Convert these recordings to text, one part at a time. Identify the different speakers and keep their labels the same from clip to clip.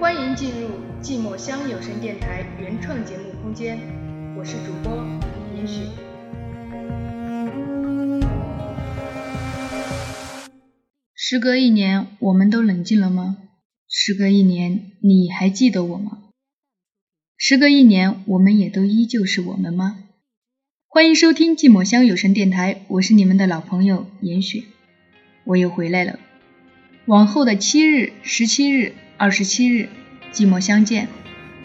Speaker 1: 欢迎进入寂寞乡有声电台原创节目空间，我是主播严雪。时隔一年，我们都冷静了吗？时隔一年，你还记得我吗？时隔一年，我们也都依旧是我们吗？欢迎收听寂寞乡有声电台，我是你们的老朋友严雪，我又回来了。往后的七日、十七日、二十七日，寂寞相见。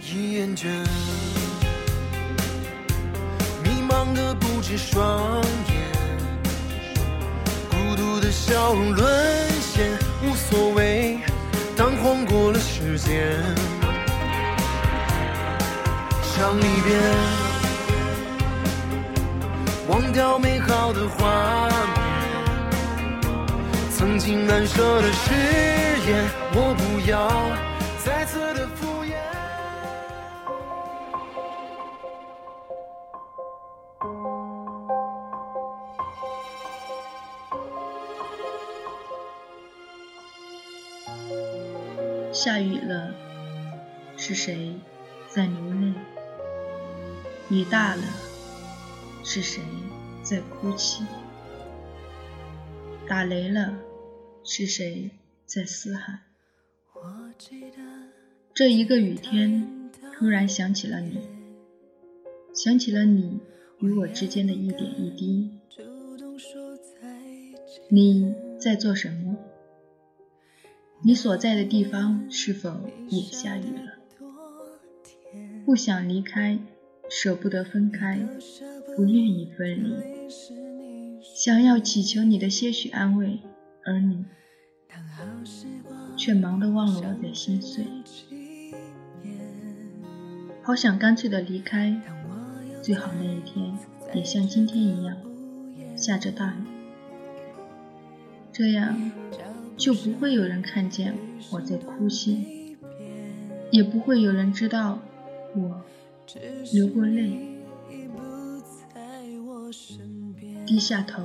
Speaker 2: 一眼间，迷茫的不止双眼，孤独的笑容沦陷，无所谓，当晃过了时间，想离别，忘掉美好的画面。曾经难舍的誓言，我不要再次的敷衍。
Speaker 1: 下雨了，是谁在流泪？雨大了，是谁在哭泣？打雷了，是谁在嘶喊？这一个雨天，突然想起了你，想起了你与我之间的一点一滴。你在做什么？你所在的地方是否也下雨了？不想离开，舍不得分开，不愿意分离，想要祈求你的些许安慰，而你却忙得忘了我在心碎。好想干脆的离开，最好那一天也像今天一样下着大雨，这样。就不会有人看见我在哭泣，也不会有人知道我流过泪。低下头，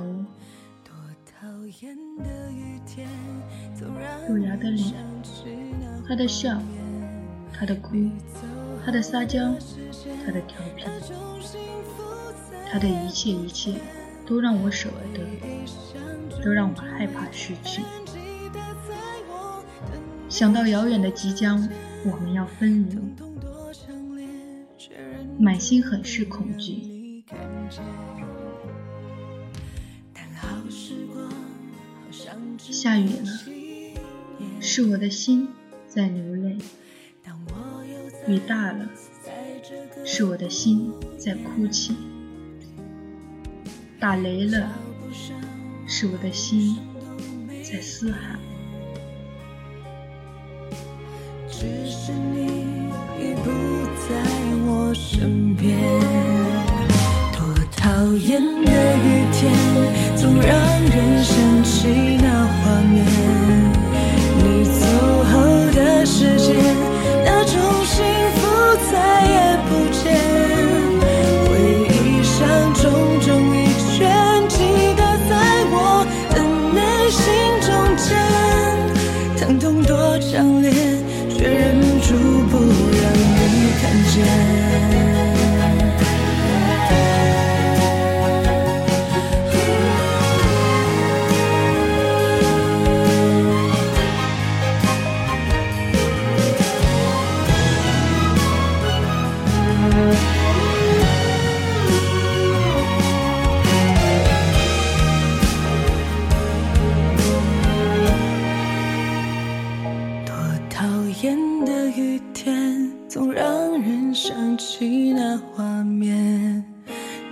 Speaker 1: 路遥的脸，他的笑，他的哭，他的撒娇，他的调皮，他的一切一切，都让我舍不得，都让我害怕失去。想到遥远的即将，我们要分离，满心很是恐惧。下雨了，是我的心在流泪；雨大了，是我的心在哭泣；打雷了，是我的心在嘶喊。
Speaker 2: 只是你已不在我身边，多讨厌的，让人想起那起那画面，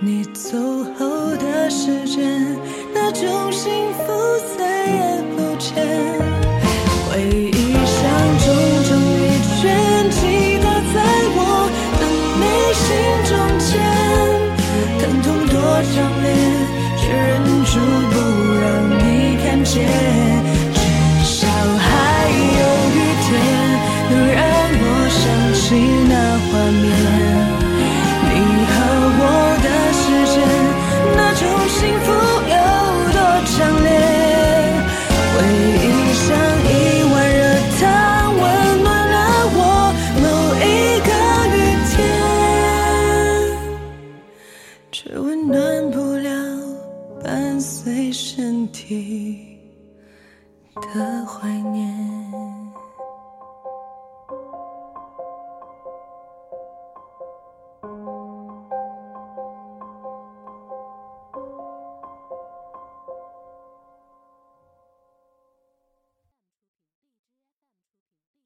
Speaker 2: 你走后的时间，那种幸福再也不见。回忆像重重一圈，击打在我的内心中间，疼痛多强烈，却忍住不让你看见。提的怀念。